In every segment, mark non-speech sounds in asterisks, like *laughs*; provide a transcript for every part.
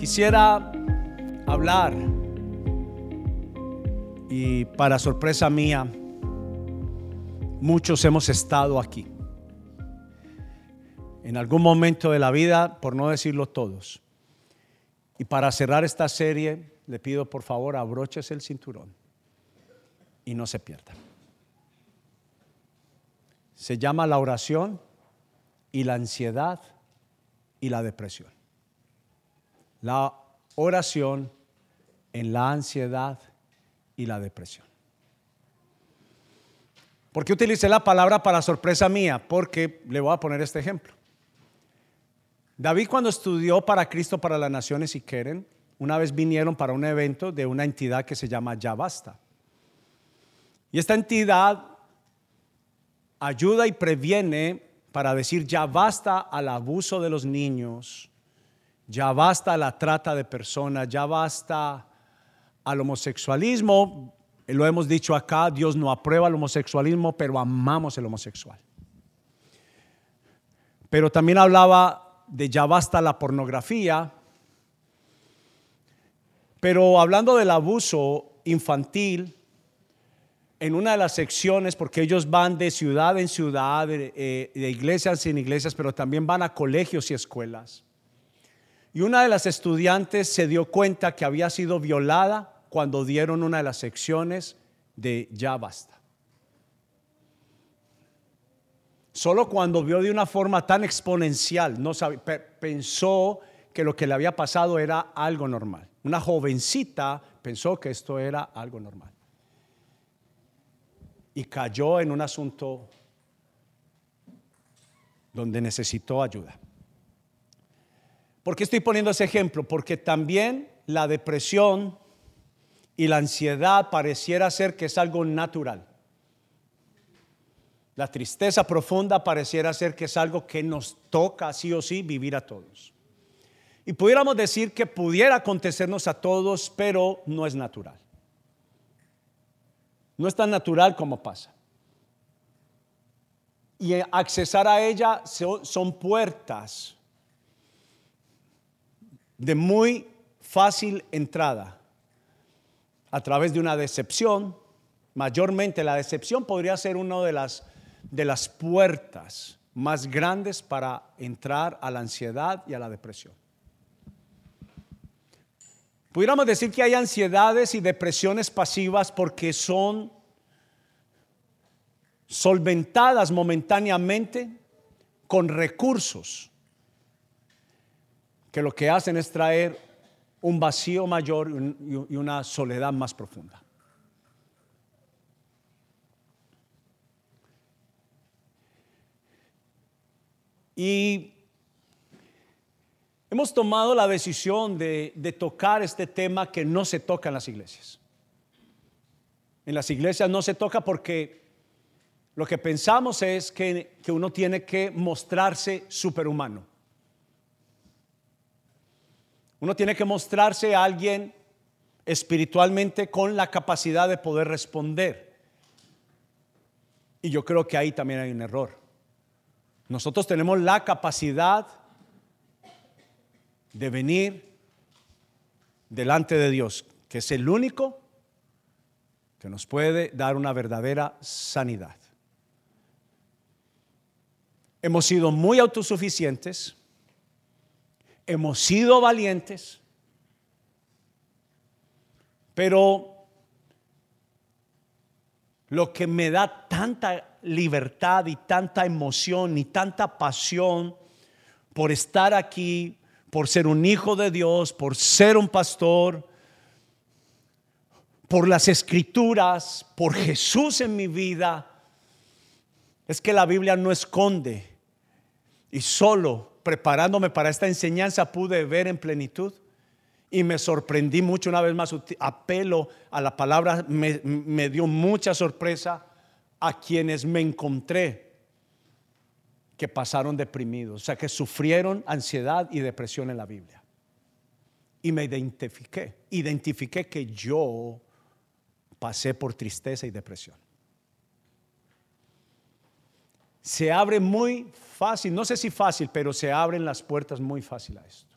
Quisiera hablar y para sorpresa mía, muchos hemos estado aquí. En algún momento de la vida, por no decirlo todos. Y para cerrar esta serie, le pido por favor abroches el cinturón y no se pierda. Se llama la oración y la ansiedad y la depresión. La oración en la ansiedad y la depresión. ¿Por qué utilicé la palabra para sorpresa mía? Porque le voy a poner este ejemplo. David cuando estudió para Cristo para las Naciones y quieren, una vez vinieron para un evento de una entidad que se llama Ya Basta. Y esta entidad ayuda y previene para decir ya basta al abuso de los niños, ya basta la trata de personas, ya basta al homosexualismo. Lo hemos dicho acá, Dios no aprueba el homosexualismo, pero amamos el homosexual. Pero también hablaba de ya basta la pornografía. Pero hablando del abuso infantil, en una de las secciones, porque ellos van de ciudad en ciudad, de, eh, de, iglesias en iglesias, pero también van a colegios y escuelas. Y una de las estudiantes se dio cuenta que había sido violada cuando dieron una de las secciones de ya basta. Solo cuando vio de una forma tan exponencial, no pensó que lo que le había pasado era algo normal. Una jovencita pensó que esto era algo normal y cayó en un asunto donde necesitó ayuda. ¿Por qué estoy poniendo ese ejemplo? Porque también la depresión y la ansiedad pareciera ser que es algo natural. La tristeza profunda pareciera ser que es algo que nos toca sí o sí vivir a todos. Y pudiéramos decir que pudiera acontecernos a todos, pero no es natural. No es tan natural como pasa. Y accesar a ella son puertas de muy fácil entrada a través de una decepción. Mayormente la decepción podría ser una de las, de las puertas más grandes para entrar a la ansiedad y a la depresión. Pudiéramos decir que hay ansiedades y depresiones pasivas porque son solventadas momentáneamente con recursos que lo que hacen es traer un vacío mayor y una soledad más profunda. Y Hemos tomado la decisión de, tocar este tema que no se toca en las iglesias. En las iglesias no se toca porque lo que pensamos es que, uno tiene que mostrarse superhumano. Uno tiene que mostrarse a alguien espiritualmente con la capacidad de poder responder. Y yo creo que ahí también hay un error. Nosotros tenemos la capacidad de venir delante de Dios, que es el único que nos puede dar una verdadera sanidad. Hemos sido muy autosuficientes, hemos sido valientes, pero lo que me da tanta libertad y tanta emoción y tanta pasión por estar aquí, por ser un hijo de Dios, por ser un pastor, por las escrituras, por Jesús en mi vida, es que la Biblia no esconde. Y solo preparándome para esta enseñanza pude ver en plenitud. Y me sorprendí mucho una vez más. Apelo a la palabra, me, me dio mucha sorpresa a quienes me encontré que pasaron deprimidos, o sea, que sufrieron ansiedad y depresión en la Biblia. Y me identifiqué, identifiqué que yo pasé por tristeza y depresión. Se abre muy fácil, no sé si fácil, pero se abren las puertas muy fácil a esto.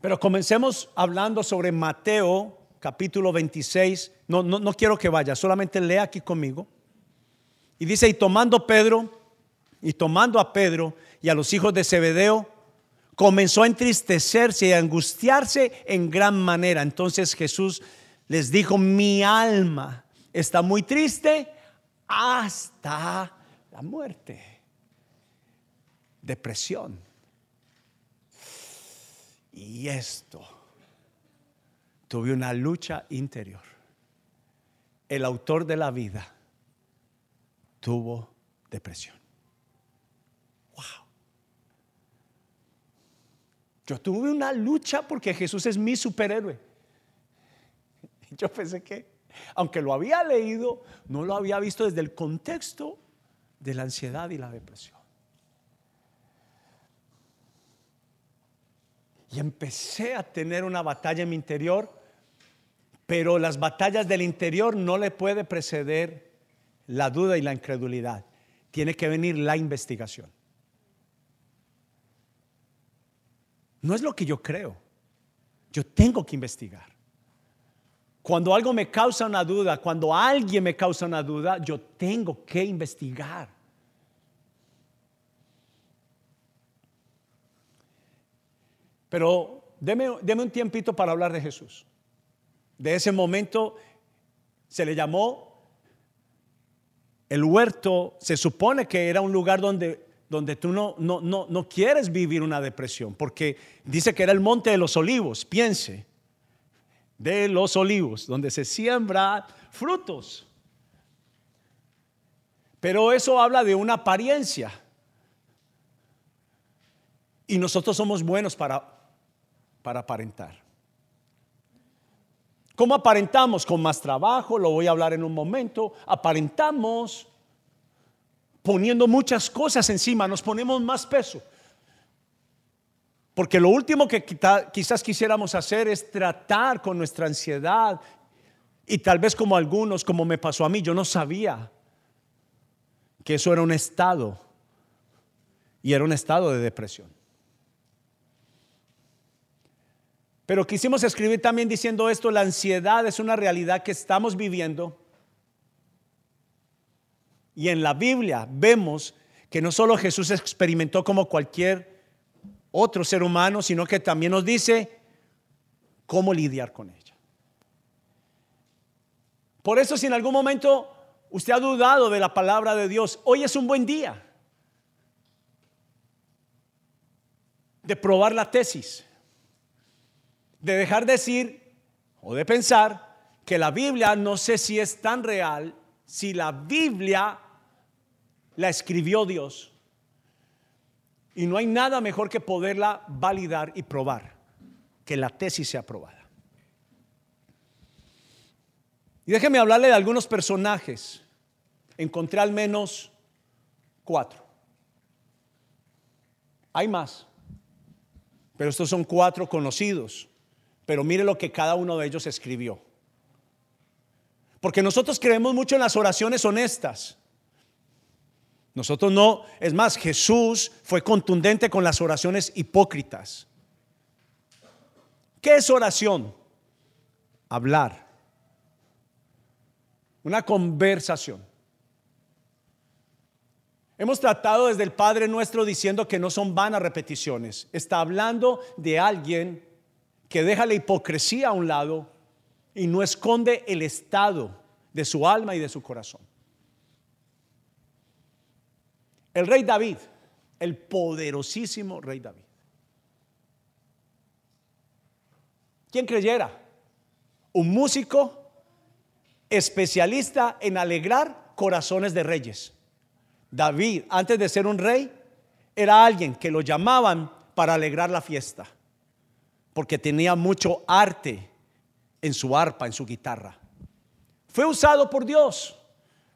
Pero comencemos hablando sobre Mateo capítulo 26. No, no, no quiero que vaya, solamente lea aquí conmigo. Y dice, y tomando Pedro, y tomando a Pedro y a los hijos de Zebedeo, comenzó a entristecerse y a angustiarse en gran manera. Entonces Jesús les dijo, mi alma está muy triste hasta la muerte. Depresión. Y esto, tuve una lucha interior. El autor de la vida tuvo depresión. Wow. Yo tuve una lucha porque Jesús es mi superhéroe. *laughs* Yo pensé que, aunque lo había leído, no lo había visto desde el contexto de la ansiedad y la depresión. Y empecé a tener una batalla en mi interior, pero las batallas del interior no le puede preceder la duda y la incredulidad. Tiene que venir la investigación. No es lo que yo creo. Yo tengo que investigar. Cuando algo me causa una duda, cuando alguien me causa una duda, yo tengo que investigar. Pero deme, un tiempito para hablar de Jesús. De ese momento se le llamó el huerto, se supone que era un lugar donde, donde tú no, no, no, no quieres vivir una depresión, porque dice que era el monte de los olivos, piense, de los olivos, donde se siembra frutos. Pero eso habla de una apariencia. Y nosotros somos buenos para para aparentar. ¿Cómo aparentamos? Con más trabajo, lo voy a hablar en un momento. Aparentamos poniendo muchas cosas encima, nos ponemos más peso. Porque lo último que quizás quisiéramos hacer es tratar con nuestra ansiedad. Y tal vez como algunos, como me pasó a mí, yo no sabía que eso era un estado. Y era un estado de depresión. Pero quisimos escribir también diciendo esto, la ansiedad es una realidad que estamos viviendo. Y en la Biblia vemos que no solo Jesús experimentó como cualquier otro ser humano, sino que también nos dice cómo lidiar con ella. Por eso si en algún momento usted ha dudado de la palabra de Dios, hoy es un buen día de probar la tesis de dejar de decir o de pensar que la Biblia no sé si es tan real, si la Biblia la escribió Dios. Y no hay nada mejor que poderla validar y probar, que la tesis sea aprobada. Y déjeme hablarle de algunos personajes. Encontré al menos cuatro. Hay más, pero estos son cuatro conocidos. Pero mire lo que cada uno de ellos escribió. Porque nosotros creemos mucho en las oraciones honestas. Nosotros no, es más, Jesús fue contundente con las oraciones hipócritas. ¿Qué es oración? Hablar. Una conversación. Hemos tratado desde el Padre nuestro diciendo que no son vanas repeticiones. Está hablando de alguien que deja la hipocresía a un lado y no esconde el estado de su alma y de su corazón. El rey David, el poderosísimo rey David. ¿Quién creyera? Un músico especialista en alegrar corazones de reyes. David, antes de ser un rey, era alguien que lo llamaban para alegrar la fiesta porque tenía mucho arte en su arpa, en su guitarra. Fue usado por Dios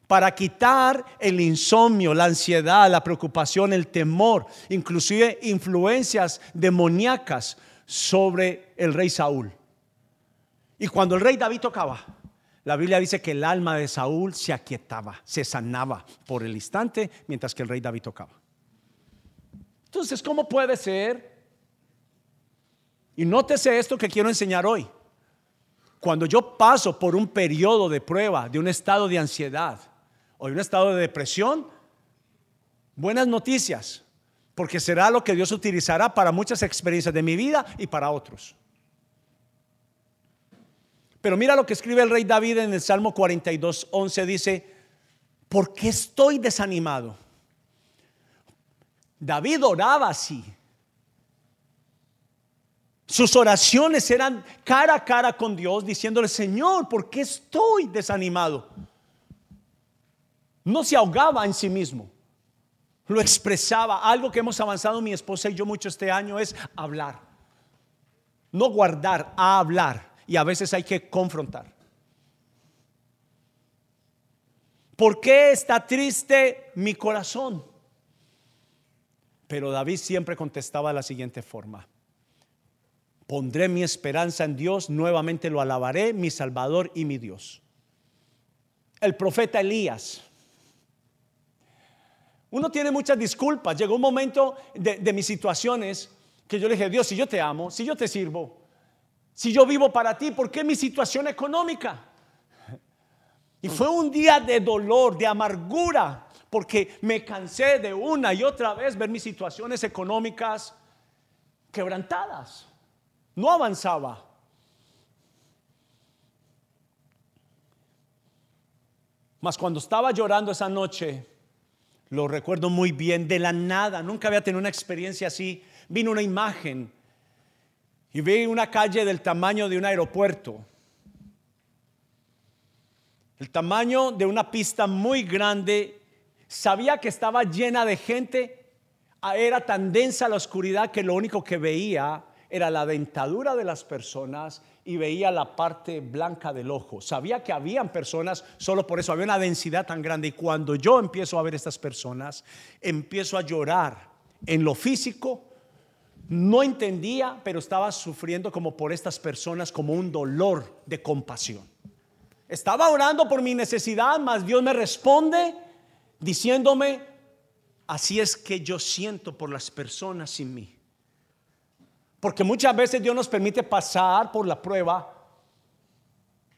para quitar el insomnio, la ansiedad, la preocupación, el temor, inclusive influencias demoníacas sobre el rey Saúl. Y cuando el rey David tocaba, la Biblia dice que el alma de Saúl se aquietaba, se sanaba por el instante mientras que el rey David tocaba. Entonces, ¿cómo puede ser Y nótese esto que quiero enseñar hoy. Cuando yo paso por un periodo de prueba, de un estado de ansiedad o de un estado de depresión, buenas noticias, porque será lo que Dios utilizará para muchas experiencias de mi vida y para otros. Pero mira lo que escribe el rey David en el Salmo 42, 11, dice, ¿por qué estoy desanimado? David oraba así. Sus oraciones eran cara a cara con Dios, diciéndole, Señor, ¿por qué estoy desanimado? No se ahogaba en sí mismo, lo expresaba. Algo que hemos avanzado mi esposa y yo mucho este año es hablar. No guardar, a hablar y a veces hay que confrontar. ¿Por qué está triste mi corazón? Pero David siempre contestaba de la siguiente forma. Pondré mi esperanza en Dios, nuevamente lo alabaré, mi Salvador y mi Dios. El profeta Elías. Uno tiene muchas disculpas. Llegó un momento de, mis situaciones que yo le dije, Dios, si yo te amo, si yo te sirvo, si yo vivo para ti, ¿por qué mi situación económica? Y fue un día de dolor, de amargura, porque me cansé de una y otra vez ver mis situaciones económicas quebrantadas. No avanzaba. Mas cuando estaba llorando esa noche, lo recuerdo muy bien, de la nada, nunca había tenido una experiencia así, vino una imagen y vi una calle del tamaño de un aeropuerto. El tamaño de una pista muy grande. Sabía que estaba llena de gente. Era tan densa la oscuridad que lo único que veía era la dentadura de las personas y veía la parte blanca del ojo. Sabía que habían personas, solo por eso había una densidad tan grande. Y cuando yo empiezo a ver estas personas, empiezo a llorar en lo físico, no entendía, pero estaba sufriendo como por estas personas, como un dolor de compasión. Estaba orando por mi necesidad, mas Dios me responde diciéndome, así es que yo siento por las personas sin mí. Porque muchas veces Dios nos permite pasar por la prueba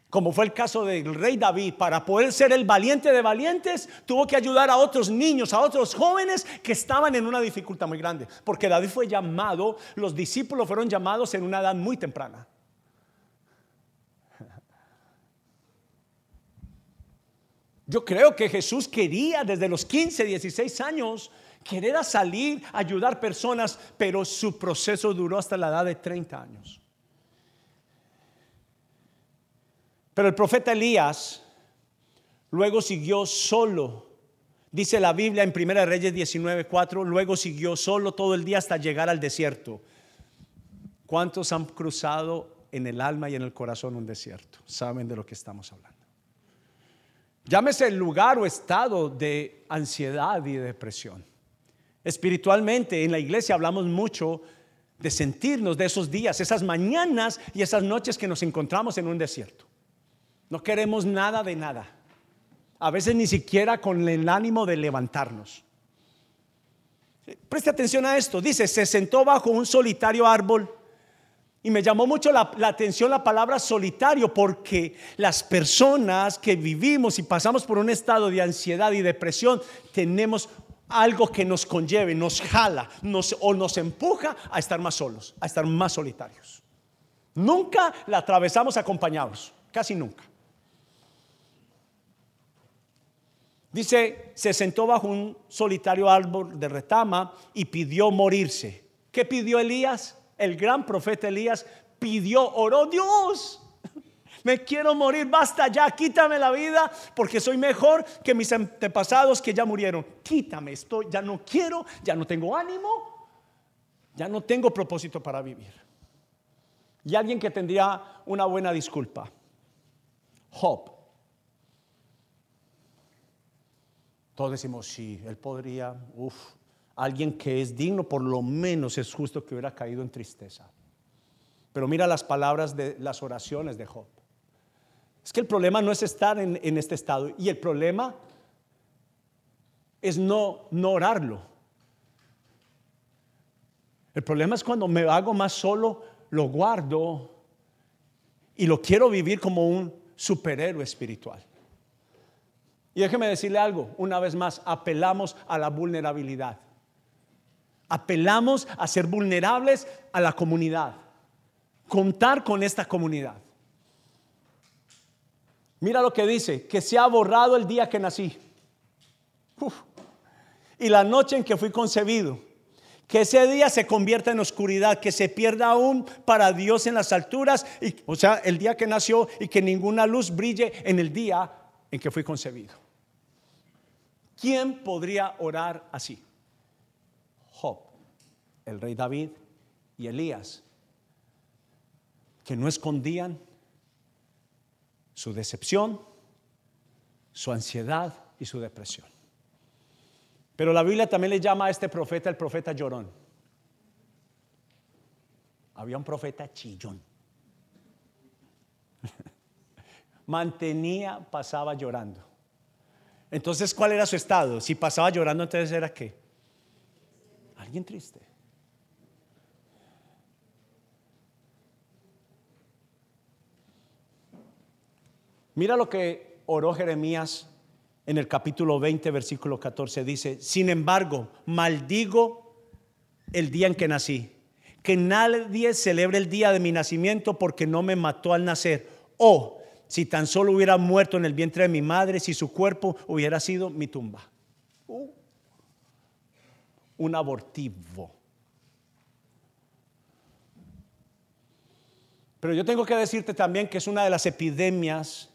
como fue el caso del rey David, para poder ser el valiente de valientes, tuvo que ayudar a otros niños, a otros jóvenes que estaban en una dificultad muy grande. Porque David fue llamado, los discípulos fueron llamados en una edad muy temprana. Yo creo que Jesús quería desde los 15, 16 años querer salir, ayudar personas, pero su proceso duró hasta la edad de 30 años. Pero el profeta Elías luego siguió solo. Dice la Biblia en 1 Reyes 19:4, luego siguió solo todo el día hasta llegar al desierto. ¿Cuántos han cruzado en el alma y en el corazón un desierto? Saben de lo que estamos hablando. Llámese el lugar o estado de ansiedad y de depresión. Espiritualmente en la iglesia hablamos mucho de sentirnos de esos días, esas mañanas y esas noches que nos encontramos en un desierto. No queremos nada de nada. A veces ni siquiera con el ánimo de levantarnos. Preste atención a esto. Dice, se sentó bajo un solitario árbol. Y me llamó mucho la, atención la palabra solitario porque las personas que vivimos y pasamos por un estado de ansiedad y depresión tenemos algo que nos conlleve, nos jala nos, o nos empuja a estar más solos, a estar más solitarios. Nunca la atravesamos acompañados, casi nunca. Dice, se sentó bajo un solitario árbol de retama y pidió morirse. ¿Qué pidió Elías? El gran profeta Elías pidió, oró Dios. Me quiero morir, basta ya, quítame la vida porque soy mejor que mis antepasados que ya murieron. Quítame esto, ya no quiero, ya no tengo ánimo, ya no tengo propósito para vivir. Y alguien que tendría una buena disculpa. Job. Todos decimos, sí, él podría, uff, alguien que es digno, por lo menos es justo que hubiera caído en tristeza. Pero mira las palabras de las oraciones de Job. Es que el problema no es estar en, este estado y el problema es no, no orarlo. El problema es cuando me hago más solo lo guardo y lo quiero vivir como un superhéroe espiritual. Y déjeme decirle algo, una vez más, apelamos a la vulnerabilidad. Apelamos a ser vulnerables a la comunidad. Contar con esta comunidad. Mira lo que dice, que se ha borrado el día que nací. Y la noche en que fui concebido. Que ese día se convierta en oscuridad, que se pierda aún para Dios en las alturas, y, o sea, el día que nació y que ninguna luz brille en el día en que fui concebido. ¿Quién podría orar así? Job, el rey David y Elías, que no escondían su decepción, su ansiedad y su depresión. Pero la Biblia también le llama a este profeta el profeta llorón. Había un profeta chillón. *laughs* Mantenía, pasaba llorando. Entonces, ¿cuál era su estado? Si pasaba llorando, entonces era qué? Alguien triste. Mira lo que oró Jeremías en el capítulo 20, versículo 14. Dice, sin embargo, maldigo el día en que nací. Que nadie celebre el día de mi nacimiento porque no me mató al nacer. O si tan solo hubiera muerto en el vientre de mi madre, si su cuerpo hubiera sido mi tumba. Uh. un abortivo. Pero yo tengo que decirte también que es una de las epidemias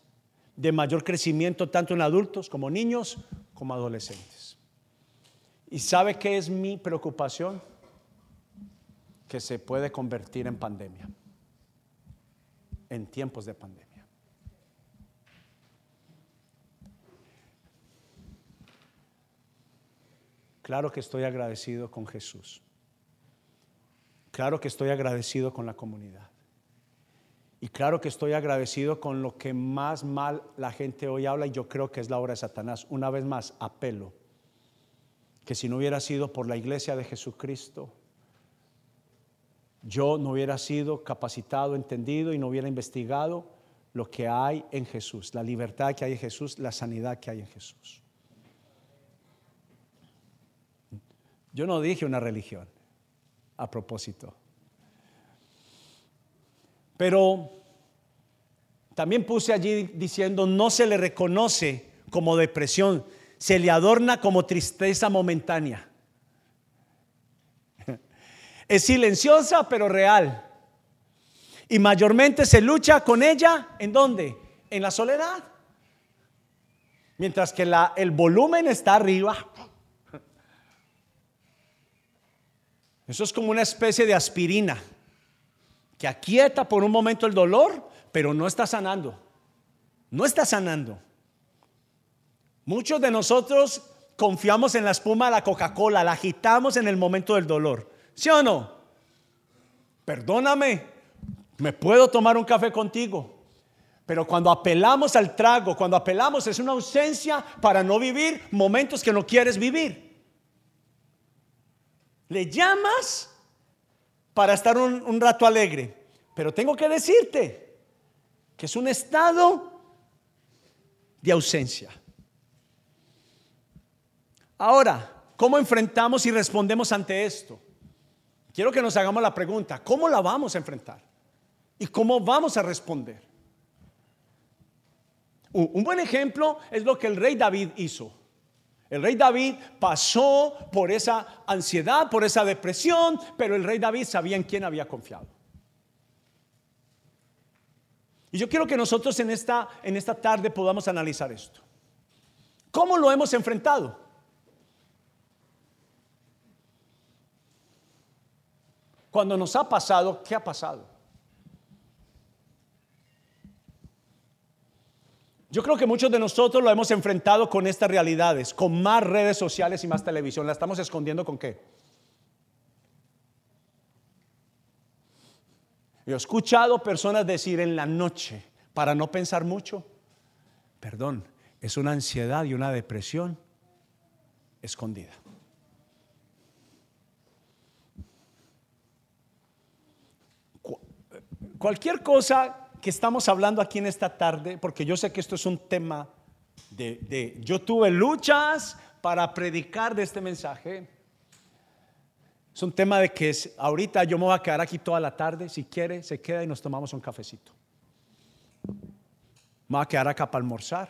de mayor crecimiento tanto en adultos como niños como adolescentes. ¿Y sabe qué es mi preocupación? Que se puede convertir en pandemia, en tiempos de pandemia. Claro que estoy agradecido con Jesús. Claro que estoy agradecido con la comunidad. Y claro que estoy agradecido con lo que más mal la gente hoy habla y yo creo que es la obra de Satanás. Una vez más, apelo que si no hubiera sido por la iglesia de Jesucristo, yo no hubiera sido capacitado, entendido y no hubiera investigado lo que hay en Jesús, la libertad que hay en Jesús, la sanidad que hay en Jesús. Yo no dije una religión a propósito. Pero también puse allí diciendo, no se le reconoce como depresión, se le adorna como tristeza momentánea. Es silenciosa pero real. Y mayormente se lucha con ella, ¿en dónde? En la soledad. Mientras que el volumen está arriba, Eso es como una especie de aspirina que aquieta por un momento el dolor, pero no está sanando. No está sanando. Muchos de nosotros confiamos en la espuma de la Coca-Cola, la agitamos en el momento del dolor. ¿Sí o no? Perdóname, me puedo tomar un café contigo. Pero cuando apelamos al trago, cuando apelamos es una ausencia para no vivir momentos que no quieres vivir. Le llamas para estar un, rato alegre, pero tengo que decirte que es un estado de ausencia. Ahora, ¿cómo enfrentamos y respondemos ante esto? Quiero que nos hagamos la pregunta, ¿cómo la vamos a enfrentar? ¿Y cómo vamos a responder? Un buen ejemplo es lo que el rey David hizo. El rey David pasó por esa ansiedad, por esa depresión, pero el rey David sabía en quién había confiado. Y yo quiero que nosotros en esta, en esta tarde podamos analizar esto. ¿Cómo lo hemos enfrentado? Cuando nos ha pasado, ¿qué ha pasado? Yo creo que muchos de nosotros lo hemos enfrentado con estas realidades, con más redes sociales y más televisión. ¿La estamos escondiendo con qué? Yo he escuchado personas decir en la noche, para no pensar mucho, perdón, es una ansiedad y una depresión escondida. cualquier cosa que estamos hablando aquí en esta tarde, porque yo sé que esto es un tema de, yo tuve luchas para predicar de este mensaje. Es un tema de que es, ahorita yo me voy a quedar aquí toda la tarde, si quiere, se queda y nos tomamos un cafecito. Me voy a quedar acá para almorzar.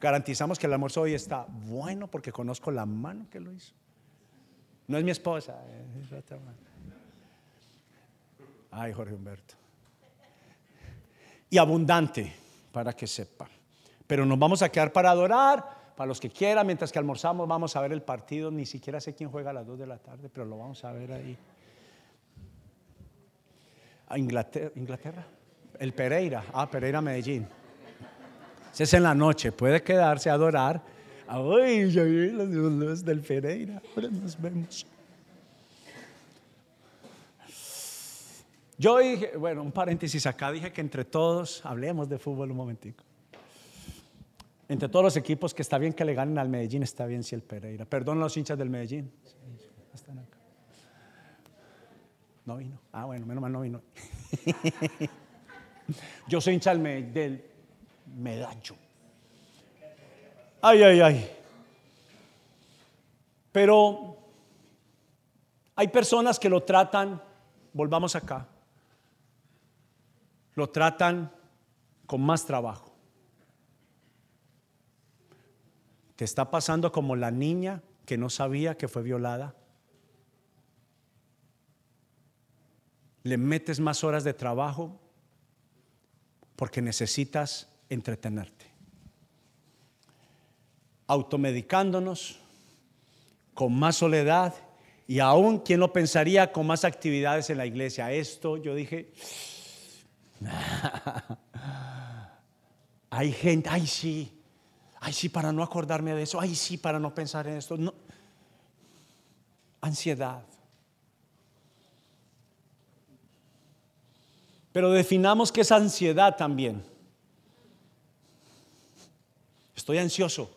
Garantizamos que el almuerzo hoy está bueno porque conozco la mano que lo hizo. No es mi esposa, mano. Ay, Jorge Humberto. Y abundante, para que sepa. Pero nos vamos a quedar para adorar, para los que quieran, mientras que almorzamos vamos a ver el partido. Ni siquiera sé quién juega a las 2 de la tarde, pero lo vamos a ver ahí. A Inglaterra, Inglaterra. El Pereira. Ah, Pereira Medellín. Es en la noche. Puede quedarse a adorar. Ay, ya vi luces del Pereira. Ahora nos vemos. Yo dije, bueno, un paréntesis acá, dije que entre todos, hablemos de fútbol un momentico. Entre todos los equipos que está bien que le ganen al Medellín, está bien si el Pereira. Perdón los hinchas del Medellín. Están acá. No vino. Ah, bueno, menos mal no vino. *laughs* Yo soy hincha del, Medallo. Ay, ay, ay. Pero hay personas que lo tratan, volvamos acá, lo tratan con más trabajo. Te está pasando como la niña que no sabía que fue violada. Le metes más horas de trabajo porque necesitas entretenerte. Automedicándonos, con más soledad y aún, quien lo pensaría, con más actividades en la iglesia. Esto yo dije, *laughs* hay gente, ay sí, ay sí, para no acordarme de eso, ay sí, para no pensar en esto. Ansiedad. Pero definamos que es ansiedad también. Estoy ansioso.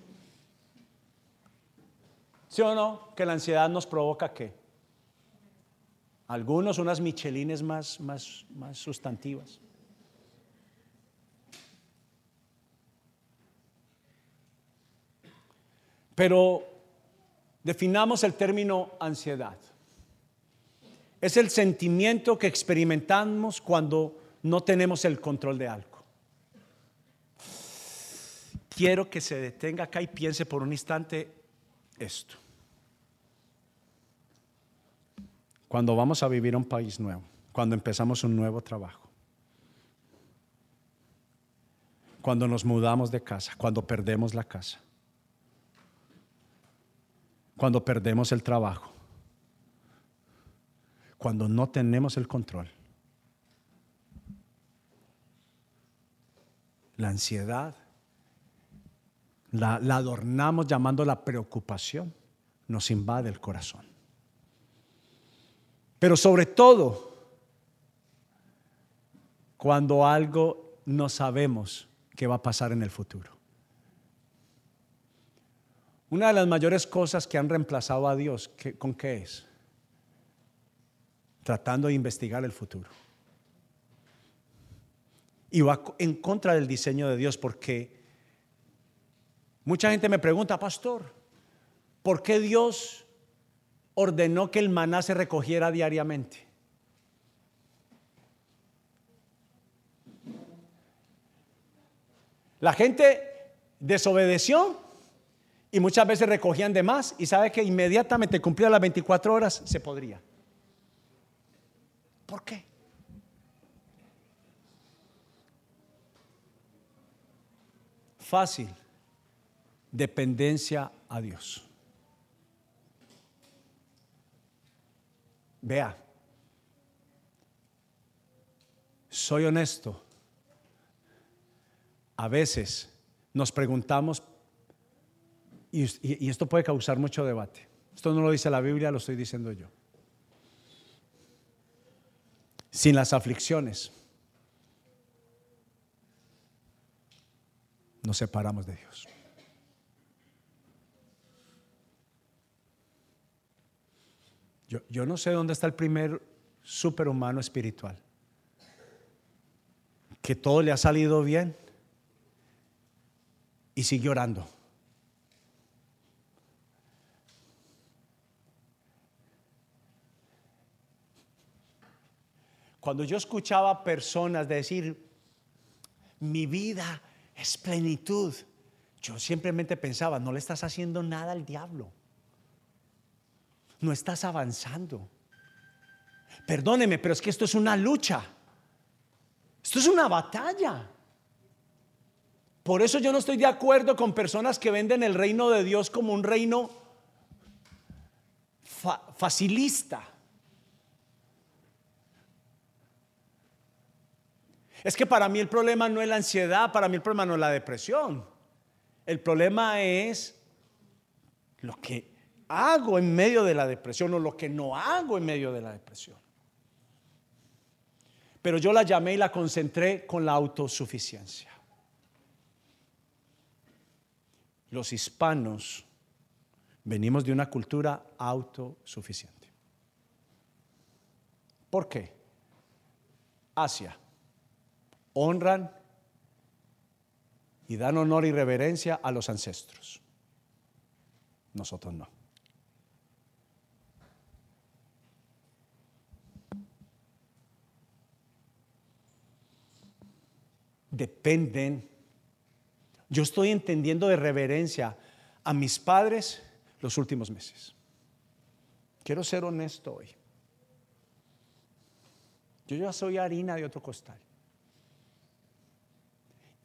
¿Sí o no? Que la ansiedad nos provoca qué? Algunos unas michelines más, más, más sustantivas. Pero definamos el término ansiedad. Es el sentimiento que experimentamos cuando no tenemos el control de algo. Quiero que se detenga acá y piense por un instante esto. Cuando vamos a vivir a un país nuevo, cuando empezamos un nuevo trabajo, cuando nos mudamos de casa, cuando perdemos la casa, cuando perdemos el trabajo, cuando no tenemos el control. La ansiedad la, adornamos llamando la preocupación, nos invade el corazón. Pero sobre todo, cuando algo no sabemos qué va a pasar en el futuro. Una de las mayores cosas que han reemplazado a Dios, ¿con qué es? Tratando de investigar el futuro. Y va en contra del diseño de Dios porque Mucha gente me pregunta, pastor, ¿por qué Dios ordenó que el maná se recogiera diariamente? La gente desobedeció y muchas veces recogían de más y sabe que inmediatamente cumplía las 24 horas se podría. ¿Por qué? Fácil dependencia a Dios. Vea, soy honesto. A veces nos preguntamos, y, esto puede causar mucho debate. Esto no lo dice la Biblia, lo estoy diciendo yo. Sin las aflicciones, nos separamos de Dios. Yo, no sé dónde está el primer superhumano espiritual. que todo le ha salido bien y sigue orando. Cuando yo escuchaba personas decir, mi vida es plenitud, yo simplemente pensaba, no le estás haciendo nada al diablo. No estás avanzando. Perdóneme, pero es que esto es una lucha. Esto es una batalla. Por eso yo no estoy de acuerdo con personas que venden el reino de Dios como un reino facilista. Es que para mí el problema no es la ansiedad, para mí el problema no es la depresión. El problema es lo que hago en medio de la depresión o lo que no hago en medio de la depresión. Pero yo la llamé y la concentré con la autosuficiencia. Los hispanos venimos de una cultura autosuficiente. ¿Por qué? Asia honran y dan honor y reverencia a los ancestros. Nosotros no. Dependen. Yo estoy entendiendo de reverencia a mis padres los últimos meses. Quiero ser honesto hoy. Yo ya soy harina de otro costal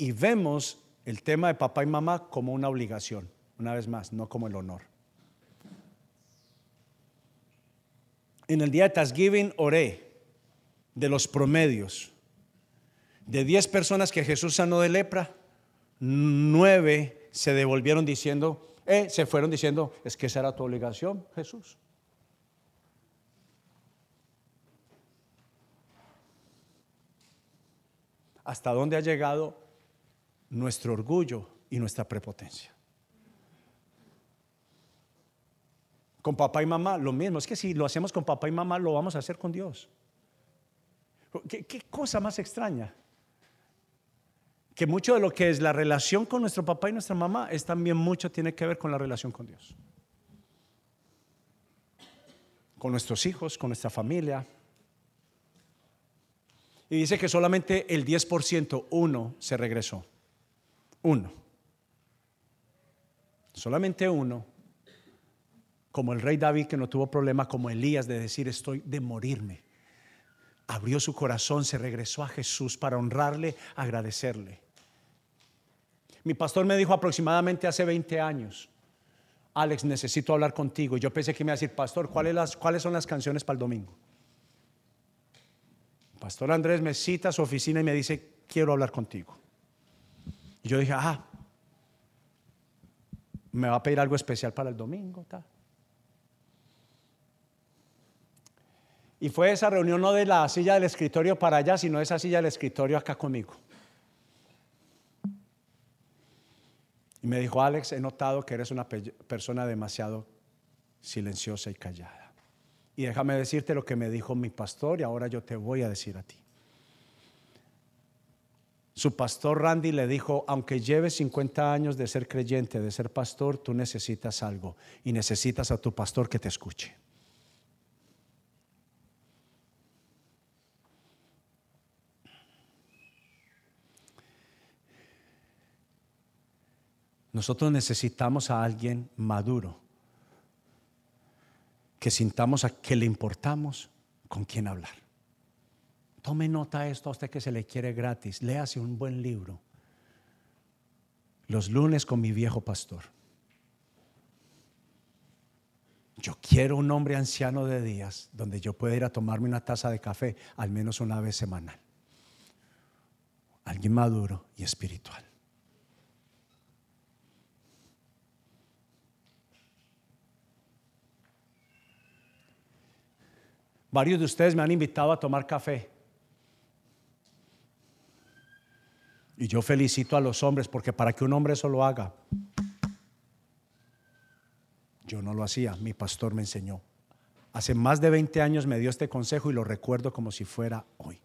y vemos el tema de papá y mamá como una obligación, una vez más, no como el honor. En el día de Thanksgiving oré de los promedios. De 10 personas que Jesús sanó de lepra, nueve se devolvieron diciendo, eh, se fueron diciendo, es que esa era tu obligación, Jesús. ¿Hasta dónde ha llegado nuestro orgullo y nuestra prepotencia. Con papá y mamá, lo mismo. Es que si lo hacemos con papá y mamá, lo vamos a hacer con Dios. ¿Qué, cosa más extraña? Que mucho de lo que es la relación con nuestro papá y nuestra mamá es también mucho tiene que ver con la relación con Dios. Con nuestros hijos, con nuestra familia. Y dice que solamente el 10%, uno, se regresó. Uno. Solamente uno. Como el rey David que no tuvo problema como Elías de decir estoy de morirme. Abrió su corazón, se regresó a Jesús para honrarle, agradecerle. Mi pastor me dijo aproximadamente hace 20 años, Alex, necesito hablar contigo. Yo pensé que me iba a decir, pastor, ¿cuáles, ¿cuáles son las canciones para el domingo? Pastor Andrés me cita a su oficina y me dice, quiero hablar contigo. Y yo dije, ah, me va a pedir algo especial para el domingo. Y fue esa reunión no de la silla del escritorio para allá, sino esa silla del escritorio acá conmigo. Y me dijo, Alex, he notado que eres una persona demasiado silenciosa y callada. Y déjame decirte lo que me dijo mi pastor y ahora yo te voy a decir a ti. Su pastor Randy le dijo, aunque lleves 50 años de ser creyente, de ser pastor, tú necesitas algo y necesitas a tu pastor que te escuche. Nosotros necesitamos a alguien maduro, que sintamos a que le importamos con quien hablar. Tome nota de esto a usted que se le quiere gratis. Léase un buen libro. Los lunes con mi viejo pastor. Yo quiero un hombre anciano de días donde yo pueda ir a tomarme una taza de café al menos una vez semanal. Alguien maduro y espiritual. Varios de ustedes me han invitado a tomar café. Y yo felicito a los hombres porque para que un hombre eso lo haga, yo no lo hacía, mi pastor me enseñó. Hace más de 20 años me dio este consejo y lo recuerdo como si fuera hoy.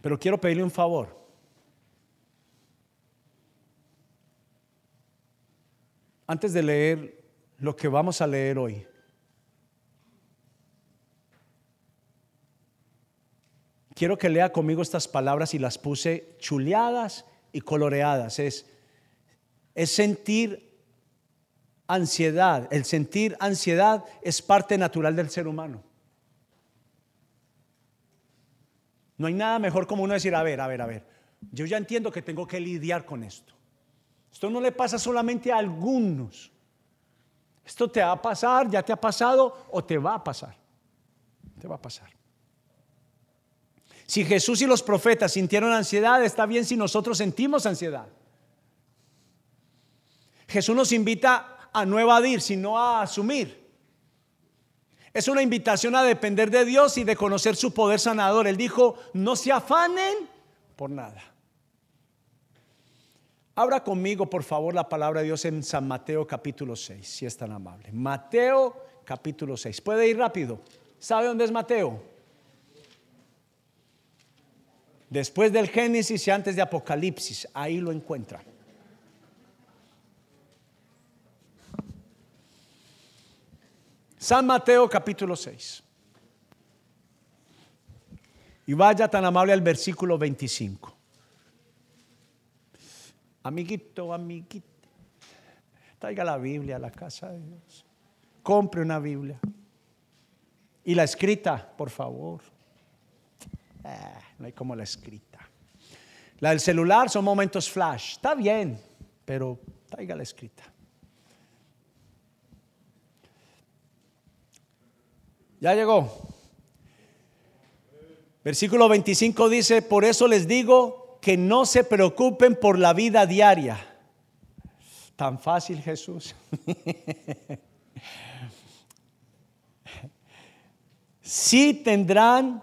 Pero quiero pedirle un favor. Antes de leer lo que vamos a leer hoy, quiero que lea conmigo estas palabras y las puse chuleadas y coloreadas. Es, es sentir ansiedad. El sentir ansiedad es parte natural del ser humano. No hay nada mejor como uno decir, a ver, a ver, a ver, yo ya entiendo que tengo que lidiar con esto. Esto no le pasa solamente a algunos. Esto te va a pasar, ya te ha pasado o te va a pasar. Te va a pasar. Si Jesús y los profetas sintieron ansiedad, está bien si nosotros sentimos ansiedad. Jesús nos invita a no evadir, sino a asumir. Es una invitación a depender de Dios y de conocer su poder sanador. Él dijo, no se afanen por nada. Abra conmigo, por favor, la palabra de Dios en San Mateo capítulo 6, si es tan amable. Mateo capítulo 6. ¿Puede ir rápido? ¿Sabe dónde es Mateo? Después del Génesis y antes de Apocalipsis, ahí lo encuentra. San Mateo capítulo 6. Y vaya tan amable al versículo 25. Amiguito, amiguito, traiga la Biblia a la casa de Dios. Compre una Biblia. Y la escrita, por favor. Ah, no hay como la escrita. La del celular son momentos flash. Está bien, pero traiga la escrita. Ya llegó. Versículo 25 dice, por eso les digo que no se preocupen por la vida diaria. Tan fácil Jesús. *laughs* Si tendrán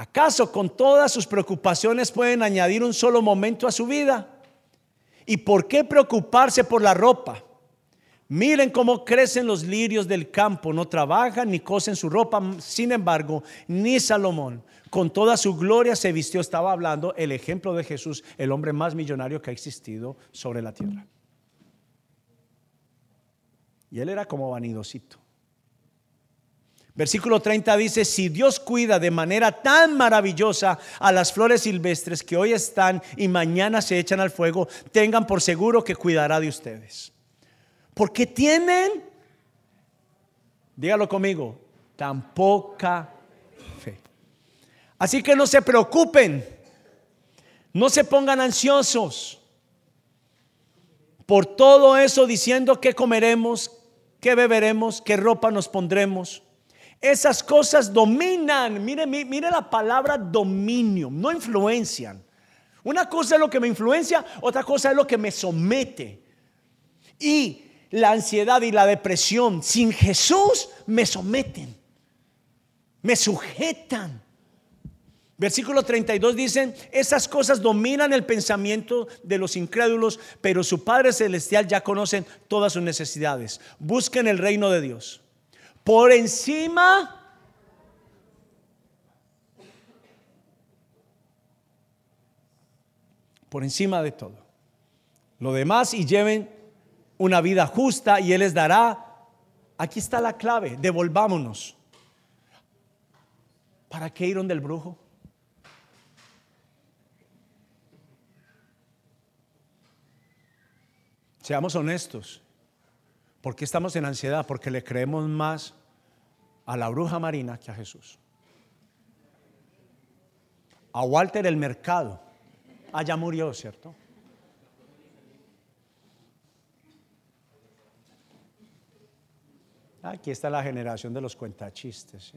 ¿Acaso con todas sus preocupaciones pueden añadir un solo momento a su vida? ¿Y por qué preocuparse por la ropa? Miren cómo crecen los lirios del campo, no trabajan ni cosen su ropa, sin embargo, ni Salomón, con toda su gloria se vistió. Estaba hablando el ejemplo de Jesús, el hombre más millonario que ha existido sobre la tierra. Y él era como vanidosito. Versículo 30 dice, si Dios cuida de manera tan maravillosa a las flores silvestres que hoy están y mañana se echan al fuego, tengan por seguro que cuidará de ustedes. Porque tienen, dígalo conmigo, tan poca Así que no se preocupen, no se pongan ansiosos por todo eso diciendo qué comeremos, qué beberemos, qué ropa nos pondremos. Esas cosas dominan, mire, mire la palabra dominio, no influencian. Una cosa es lo que me influencia, otra cosa es lo que me somete. Y la ansiedad y la depresión sin Jesús me someten, me sujetan. Versículo 32 dicen, esas cosas dominan el pensamiento de los incrédulos, pero su Padre Celestial ya conoce todas sus necesidades. Busquen el reino de Dios. Por encima por encima de todo. Lo demás y lleven una vida justa y Él les dará. Aquí está la clave, devolvámonos. ¿Para qué ir donde el brujo? Seamos honestos. ¿Por qué estamos en ansiedad? Porque le creemos más a la bruja marina que a Jesús. A Walter el mercado. Allá murió, ¿cierto? Aquí está la generación de los cuentachistes.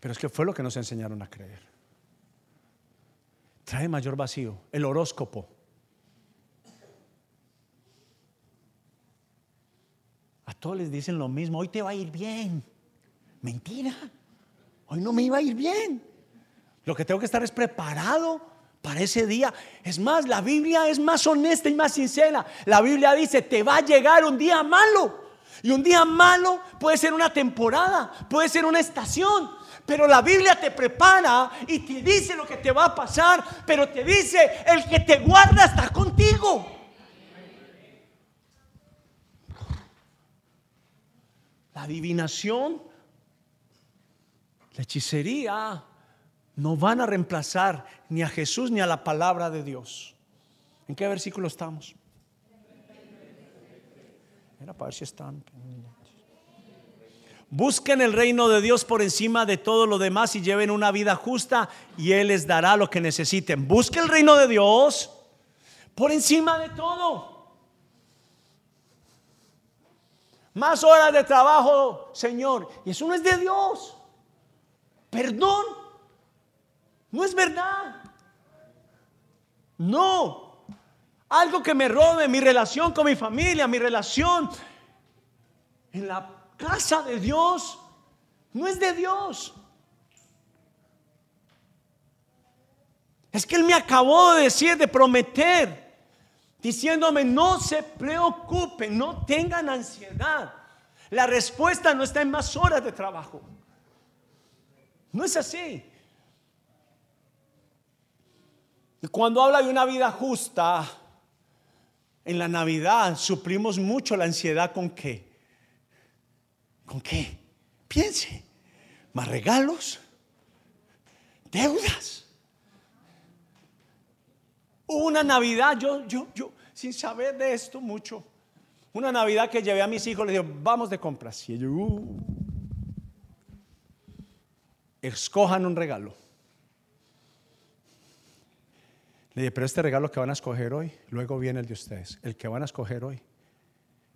Pero es que fue lo que nos enseñaron a creer. trae mayor vacío. El horóscopo. Todos les dicen lo mismo, hoy te va a ir bien. Mentira, hoy no me iba a ir bien. Lo que tengo que estar es preparado para ese día. Es más, la Biblia es más honesta y más sincera. La Biblia dice, te va a llegar un día malo. Y un día malo puede ser una temporada, puede ser una estación. Pero la Biblia te prepara y te dice lo que te va a pasar, pero te dice, el que te guarda está contigo. La adivinación, la hechicería, no van a reemplazar ni a Jesús ni a la palabra de Dios. ¿En qué versículo estamos? Era para ver si están. Busquen el reino de Dios por encima de todo lo demás y lleven una vida justa y Él les dará lo que necesiten. Busquen el reino de Dios por encima de todo. Más horas de trabajo, Señor. Y eso no es de Dios. Perdón. No es verdad. No. Algo que me robe mi relación con mi familia, mi relación en la casa de Dios, no es de Dios. Es que Él me acabó de decir, de prometer diciéndome, no se preocupen, no tengan ansiedad. La respuesta no está en más horas de trabajo. No es así. Y cuando habla de una vida justa, en la Navidad suplimos mucho la ansiedad con qué. ¿Con qué? Piense. Más regalos, deudas. Una Navidad, yo, yo, yo, sin saber de esto mucho, una Navidad que llevé a mis hijos, les digo, vamos de compras. Y ellos, uh, escojan un regalo. Le dije, pero este regalo que van a escoger hoy, luego viene el de ustedes. El que van a escoger hoy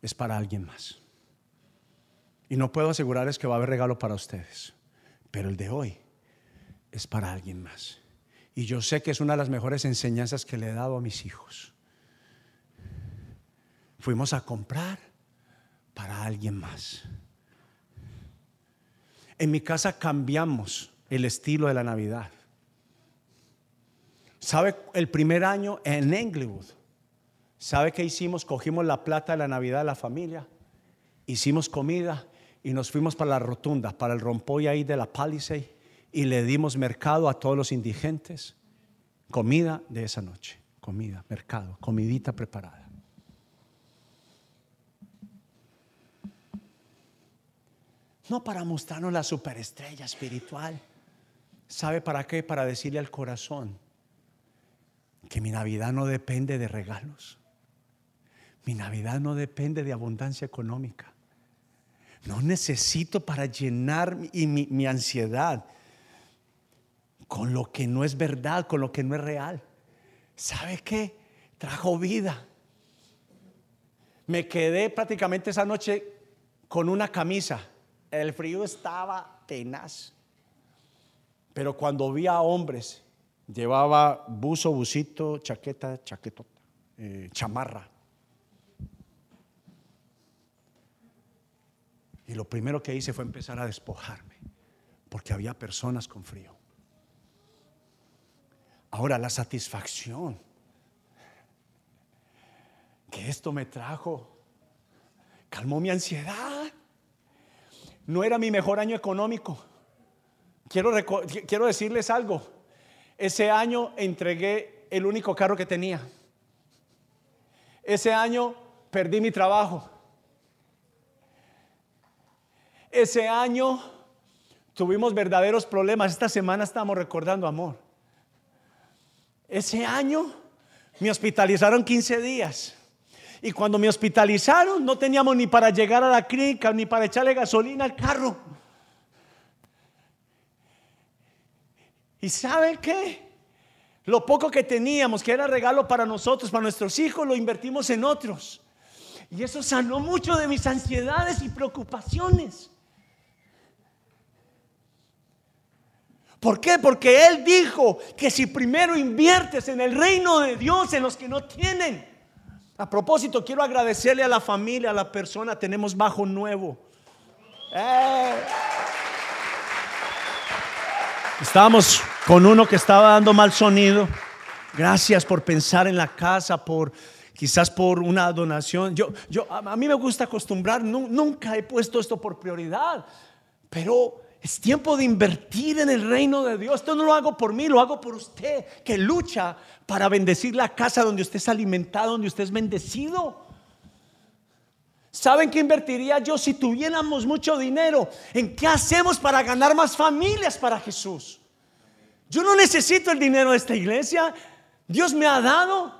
es para alguien más. Y no puedo asegurarles que va a haber regalo para ustedes, pero el de hoy es para alguien más. Y yo sé que es una de las mejores enseñanzas que le he dado a mis hijos. Fuimos a comprar para alguien más. En mi casa cambiamos el estilo de la Navidad. ¿Sabe el primer año en Englewood? ¿Sabe qué hicimos? Cogimos la plata de la Navidad de la familia, hicimos comida y nos fuimos para la rotunda, para el rompoy ahí de la Palisade y le dimos mercado a todos los indigentes. Comida de esa noche, comida, mercado, comidita preparada. No para mostrarnos la superestrella espiritual. ¿Sabe para qué? Para decirle al corazón que mi Navidad no depende de regalos. Mi Navidad no depende de abundancia económica. No necesito para llenar mi, mi ansiedad con lo que no es verdad, con lo que no es real. ¿Sabe qué? Trajo vida. Me quedé prácticamente esa noche con una camisa. El frío estaba tenaz. Pero cuando vi a hombres, llevaba buzo, busito, chaqueta, chaqueta, eh, chamarra. Y lo primero que hice fue empezar a despojarme, porque había personas con frío. Ahora la satisfacción que esto me trajo calmó mi ansiedad. No era mi mejor año económico. Quiero, quiero decirles algo. Ese año entregué el único carro que tenía. Ese año perdí mi trabajo. Ese año tuvimos verdaderos problemas. Esta semana estamos recordando amor. Ese año me hospitalizaron 15 días. Y cuando me hospitalizaron no teníamos ni para llegar a la clínica ni para echarle gasolina al carro. ¿Y sabe qué? Lo poco que teníamos, que era regalo para nosotros, para nuestros hijos, lo invertimos en otros. Y eso sanó mucho de mis ansiedades y preocupaciones. ¿Por qué? Porque Él dijo que si primero inviertes en el reino de Dios, en los que no tienen. A propósito, quiero agradecerle a la familia, a la persona, tenemos bajo nuevo. Eh. Estábamos con uno que estaba dando mal sonido. Gracias por pensar en la casa, por quizás por una donación. Yo, yo, a mí me gusta acostumbrar, nunca he puesto esto por prioridad, pero es tiempo de invertir en el reino de Dios. Esto no lo hago por mí, lo hago por usted, que lucha para bendecir la casa donde usted es alimentado, donde usted es bendecido. ¿Saben qué invertiría yo si tuviéramos mucho dinero? ¿En qué hacemos para ganar más familias para Jesús? Yo no necesito el dinero de esta iglesia. Dios me ha dado.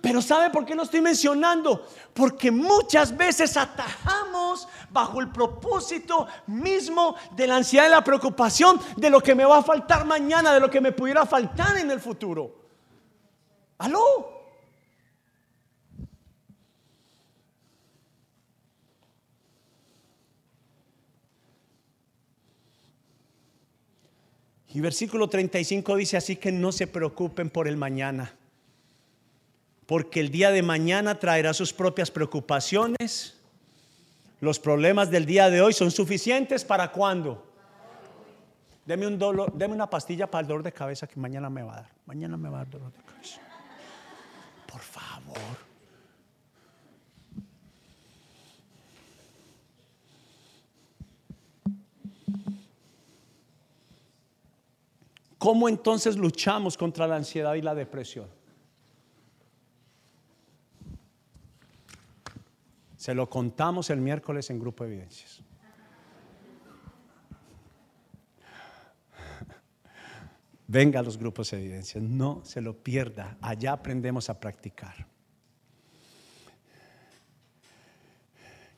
Pero ¿sabe por qué lo estoy mencionando? Porque muchas veces atajamos bajo el propósito mismo de la ansiedad y la preocupación de lo que me va a faltar mañana, de lo que me pudiera faltar en el futuro. ¿Aló? Y versículo 35 dice así que no se preocupen por el mañana porque el día de mañana traerá sus propias preocupaciones. Los problemas del día de hoy son suficientes para cuándo. Deme, un dolor, deme una pastilla para el dolor de cabeza que mañana me va a dar. Mañana me va a dar dolor de cabeza. Por favor. ¿Cómo entonces luchamos contra la ansiedad y la depresión? Se lo contamos el miércoles en Grupo Evidencias. Venga a los grupos Evidencias, no se lo pierda, allá aprendemos a practicar.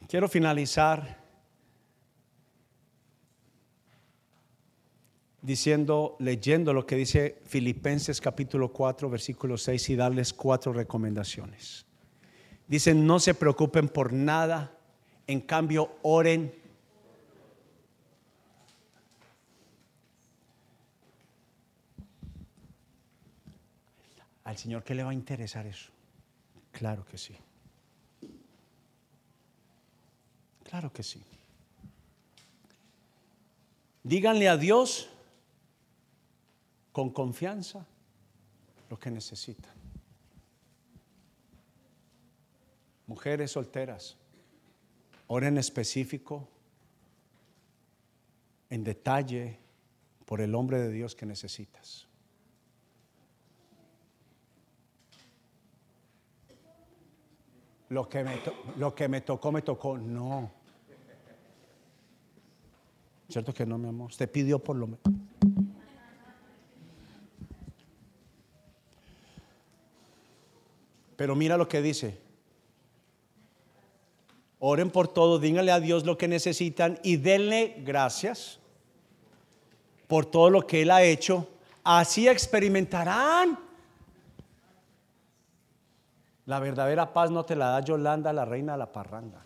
Quiero finalizar diciendo, leyendo lo que dice Filipenses capítulo 4, versículo 6 y darles cuatro recomendaciones. Dicen, no se preocupen por nada, en cambio oren. ¿Al Señor qué le va a interesar eso? Claro que sí. Claro que sí. Díganle a Dios con confianza lo que necesitan. Mujeres solteras, oren específico, en detalle, por el hombre de Dios que necesitas. Lo que, me lo que me tocó, me tocó. No. ¿Cierto que no, mi amor? Usted pidió por lo menos. Pero mira lo que dice. Oren por todo, díganle a Dios lo que necesitan y denle gracias por todo lo que Él ha hecho. Así experimentarán. La verdadera paz no te la da Yolanda, la reina de la parranda.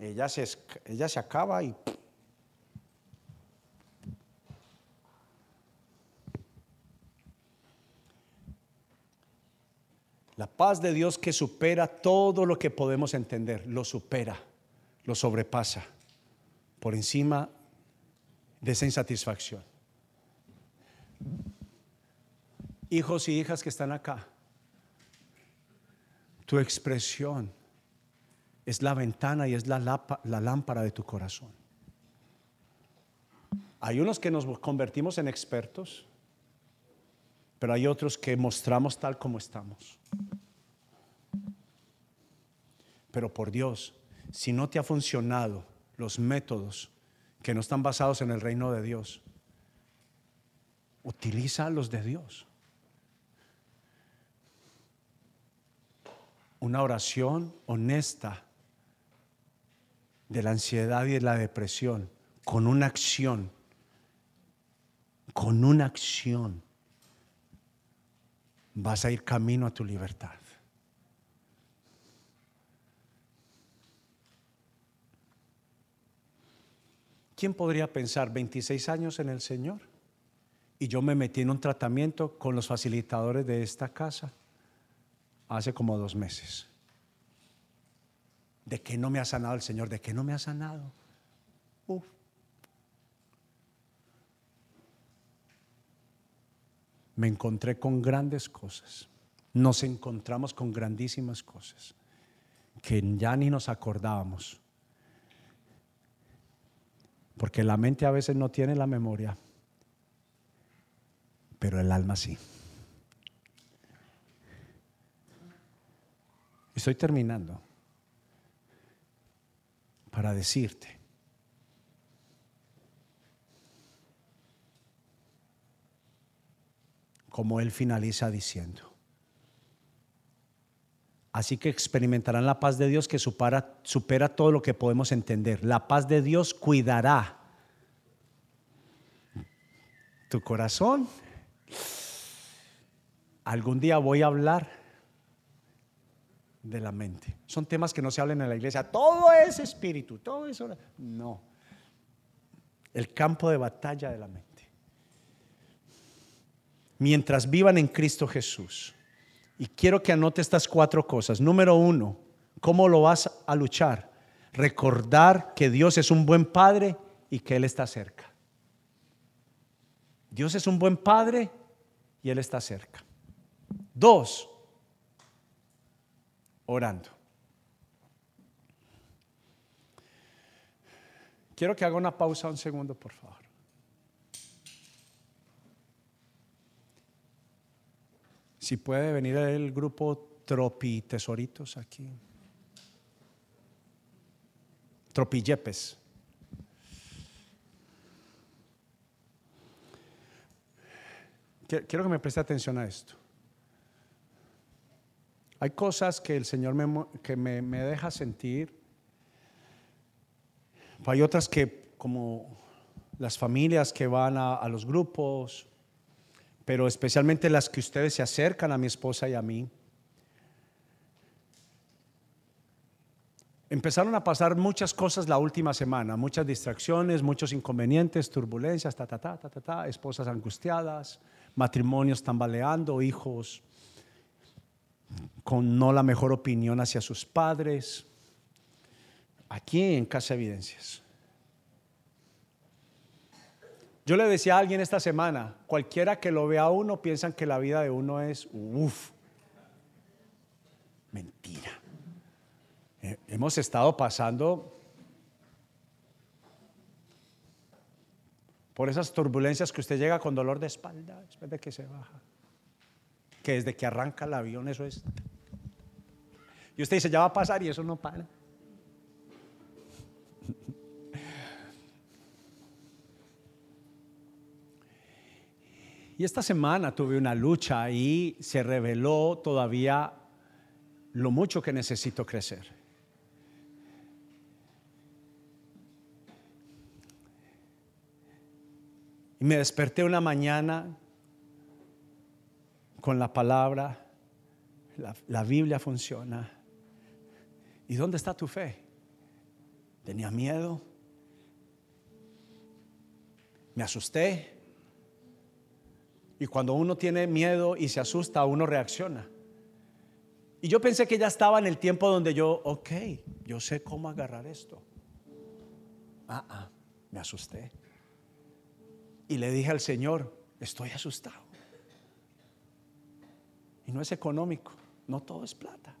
Ella se, ella se acaba y La paz de Dios que supera todo lo que podemos entender, lo supera, lo sobrepasa por encima de esa insatisfacción. Hijos y hijas que están acá, tu expresión es la ventana y es la, la lámpara de tu corazón. Hay unos que nos convertimos en expertos pero hay otros que mostramos tal como estamos. Pero por Dios, si no te ha funcionado los métodos que no están basados en el reino de Dios, utiliza los de Dios. Una oración honesta de la ansiedad y de la depresión con una acción, con una acción vas a ir camino a tu libertad. ¿Quién podría pensar 26 años en el Señor? Y yo me metí en un tratamiento con los facilitadores de esta casa hace como dos meses. ¿De qué no me ha sanado el Señor? ¿De qué no me ha sanado? Me encontré con grandes cosas. Nos encontramos con grandísimas cosas que ya ni nos acordábamos. Porque la mente a veces no tiene la memoria, pero el alma sí. Estoy terminando para decirte, como él finaliza diciendo, Así que experimentarán la paz de Dios que supera, todo lo que podemos entender. La paz de Dios cuidará tu corazón. Algún día voy a hablar de la mente. Son temas que no se hablan en la iglesia. Todo es espíritu, todo eso. No. El campo de batalla de la mente. Mientras vivan en Cristo Jesús y quiero que anote estas cuatro cosas. Número uno, ¿cómo lo vas a luchar? Recordar que Dios es un buen padre y que Él está cerca. Dios es un buen padre y Él está cerca. Dos, orando. Quiero que haga una pausa un segundo, por favor. Si puede venir el grupo Tropi Tesoritos aquí. Tropillepes. Quiero que me preste atención a esto. Hay cosas que el Señor me, que me, deja sentir. Hay otras que, como las familias que van a los grupos, pero especialmente las que ustedes se acercan a mi esposa y a mí, empezaron a pasar muchas cosas la última semana, muchas distracciones, muchos inconvenientes, turbulencias, ta, ta, ta, ta, ta, esposas angustiadas, matrimonios tambaleando, hijos con no la mejor opinión hacia sus padres. Aquí en Casa Evidencias. Yo le decía a alguien esta semana, cualquiera que lo vea a uno piensan que la vida de uno es uff. Mentira. Eh, hemos estado pasando por esas turbulencias que usted llega con dolor de espalda después de que se baja. Que desde que arranca el avión eso es. Y usted dice, ya va a pasar y eso no para. Y esta semana tuve una lucha y se reveló todavía lo mucho que necesito crecer. Y me desperté una mañana con la palabra, la, Biblia funciona. ¿Y dónde está tu fe? Tenía miedo. Me asusté. Y cuando uno tiene miedo y se asusta, uno reacciona. Y yo pensé que ya estaba en el tiempo donde yo, ok, yo sé cómo agarrar esto. Ah, ah, me asusté. Y le dije al Señor, estoy asustado. Y no es económico, no todo es plata.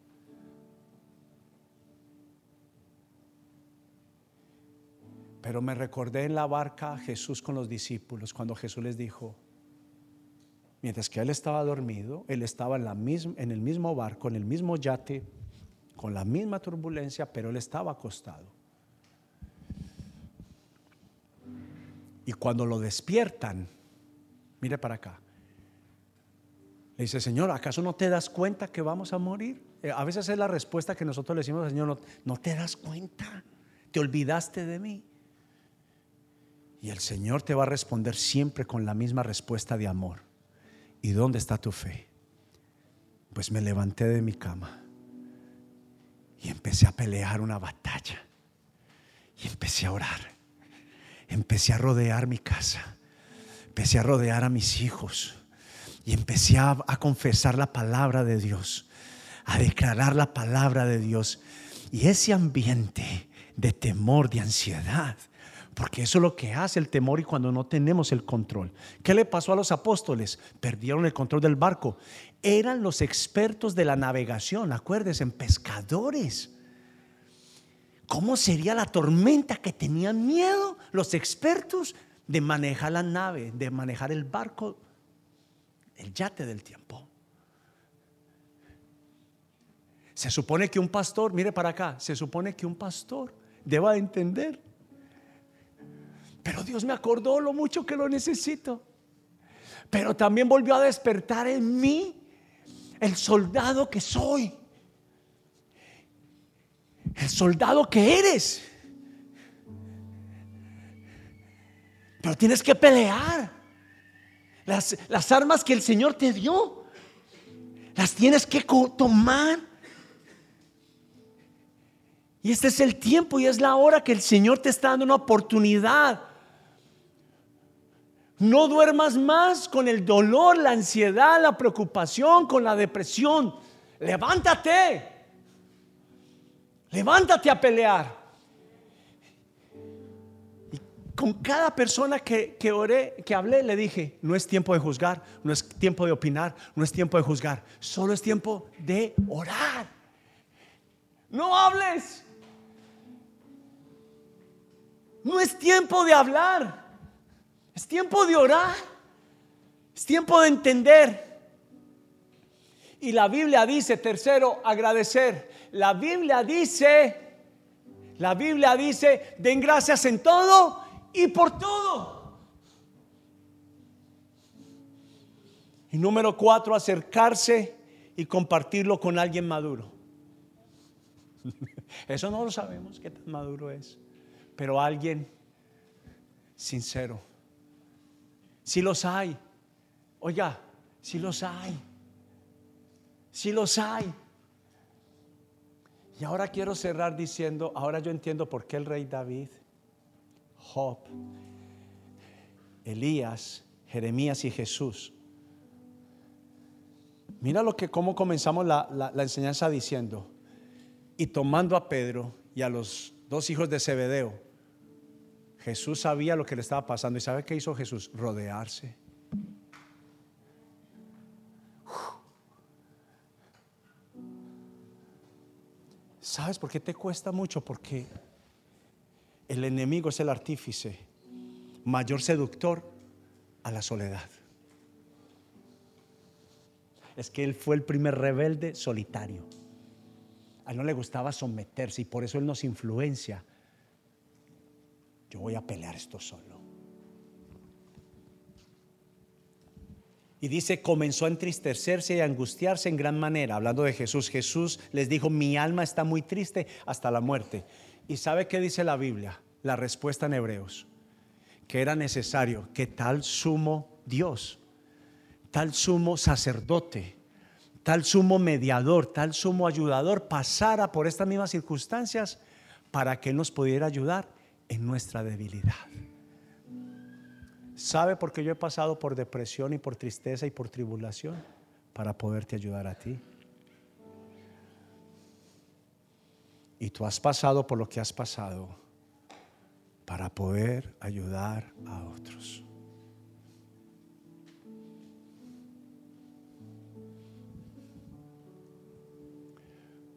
Pero me recordé en la barca Jesús con los discípulos, cuando Jesús les dijo, Mientras que él estaba dormido, él estaba en, el mismo barco, en el mismo yate, con la misma turbulencia, pero él estaba acostado. Y cuando lo despiertan, mire para acá, le dice, Señor, ¿acaso no te das cuenta que vamos a morir? Eh, a veces es la respuesta que nosotros le decimos al Señor, no, no te das cuenta, te olvidaste de mí. Y el Señor te va a responder siempre con la misma respuesta de amor. ¿Y dónde está tu fe? Pues me levanté de mi cama y empecé a pelear una batalla. Y empecé a orar. empecé a rodear mi casa, empecé a rodear a mis hijos y empecé a, a confesar la palabra de Dios, a declarar la palabra de Dios. Y ese ambiente de temor, de ansiedad, porque eso es lo que hace el temor y cuando no tenemos el control. ¿Qué le pasó a los apóstoles? Perdieron el control del barco. Eran los expertos de la navegación, acuérdense, pescadores. ¿Cómo sería la tormenta que tenían miedo los expertos de manejar la nave, de manejar el barco, el yate del tiempo? Se supone que un pastor, mire para acá, se supone que un pastor deba entender. Pero Dios me acordó lo mucho que lo necesito. Pero también volvió a despertar en mí el soldado que soy. El soldado que eres. Pero tienes que pelear. Las, las armas que el Señor te dio, las tienes que tomar. Y este es el tiempo y es la hora que el Señor te está dando una oportunidad. No duermas más con el dolor, la ansiedad, la preocupación, con la depresión. Levántate. Levántate a pelear. Y con cada persona que, que oré, que hablé, le dije, no es tiempo de juzgar, no es tiempo de opinar, no es tiempo de juzgar, solo es tiempo de orar. No hables. No es tiempo de hablar. Es tiempo de orar. Es tiempo de entender. Y la Biblia dice, tercero, agradecer. La Biblia dice, la Biblia dice, den gracias en todo y por todo. Y número cuatro, acercarse y compartirlo con alguien maduro. *laughs* Eso no lo sabemos, qué tan maduro es pero alguien sincero. Si los hay, oiga, si los hay, si los hay. Y ahora quiero cerrar diciendo, ahora yo entiendo por qué el rey David, Job, Elías, Jeremías y Jesús. Mira lo que cómo comenzamos la, la enseñanza diciendo. Y tomando a Pedro y a los dos hijos de Zebedeo, Jesús sabía lo que le estaba pasando. ¿Y sabe qué hizo Jesús? Rodearse. ¿Sabes por qué te cuesta mucho? Porque el enemigo es el artífice mayor seductor a la soledad. Es que él fue el primer rebelde solitario. A él no le gustaba someterse y por eso él nos influencia yo voy a pelear esto solo. Y dice, comenzó a entristecerse y a angustiarse en gran manera, hablando de Jesús. Jesús les dijo, mi alma está muy triste hasta la muerte. ¿Y sabe qué dice la Biblia? La respuesta en Hebreos, que era necesario que tal sumo Dios, tal sumo sacerdote, tal sumo mediador, tal sumo ayudador pasara por estas mismas circunstancias para que nos pudiera ayudar en nuestra debilidad. ¿Sabe por qué yo he pasado por depresión y por tristeza y por tribulación? Para poderte ayudar a ti. Y tú has pasado por lo que has pasado para poder ayudar a otros.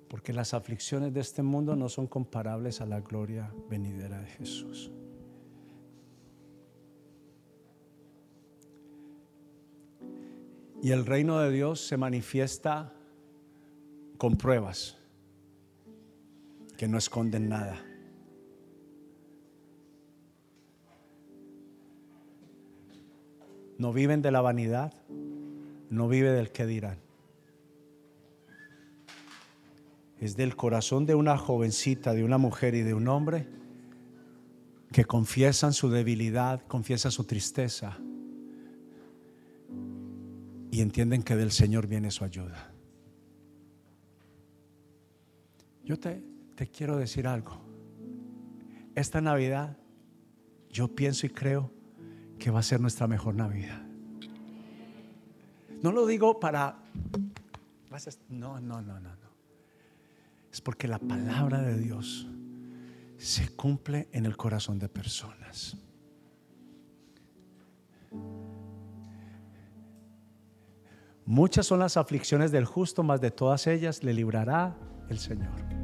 Porque las aflicciones de este mundo no son comparables a la gloria venidera de Jesús. Y el reino de Dios se manifiesta con pruebas que no esconden nada. No viven de la vanidad, no vive del que dirán. Es del corazón de una jovencita, de una mujer y de un hombre que confiesan su debilidad, confiesan su tristeza y entienden que del Señor viene su ayuda. Yo te, quiero decir algo. Esta Navidad yo pienso y creo que va a ser nuestra mejor Navidad. No lo digo para... No, no, no, no. Es porque la palabra de Dios se cumple en el corazón de personas. Muchas son las aflicciones del justo, mas de todas ellas le librará el Señor.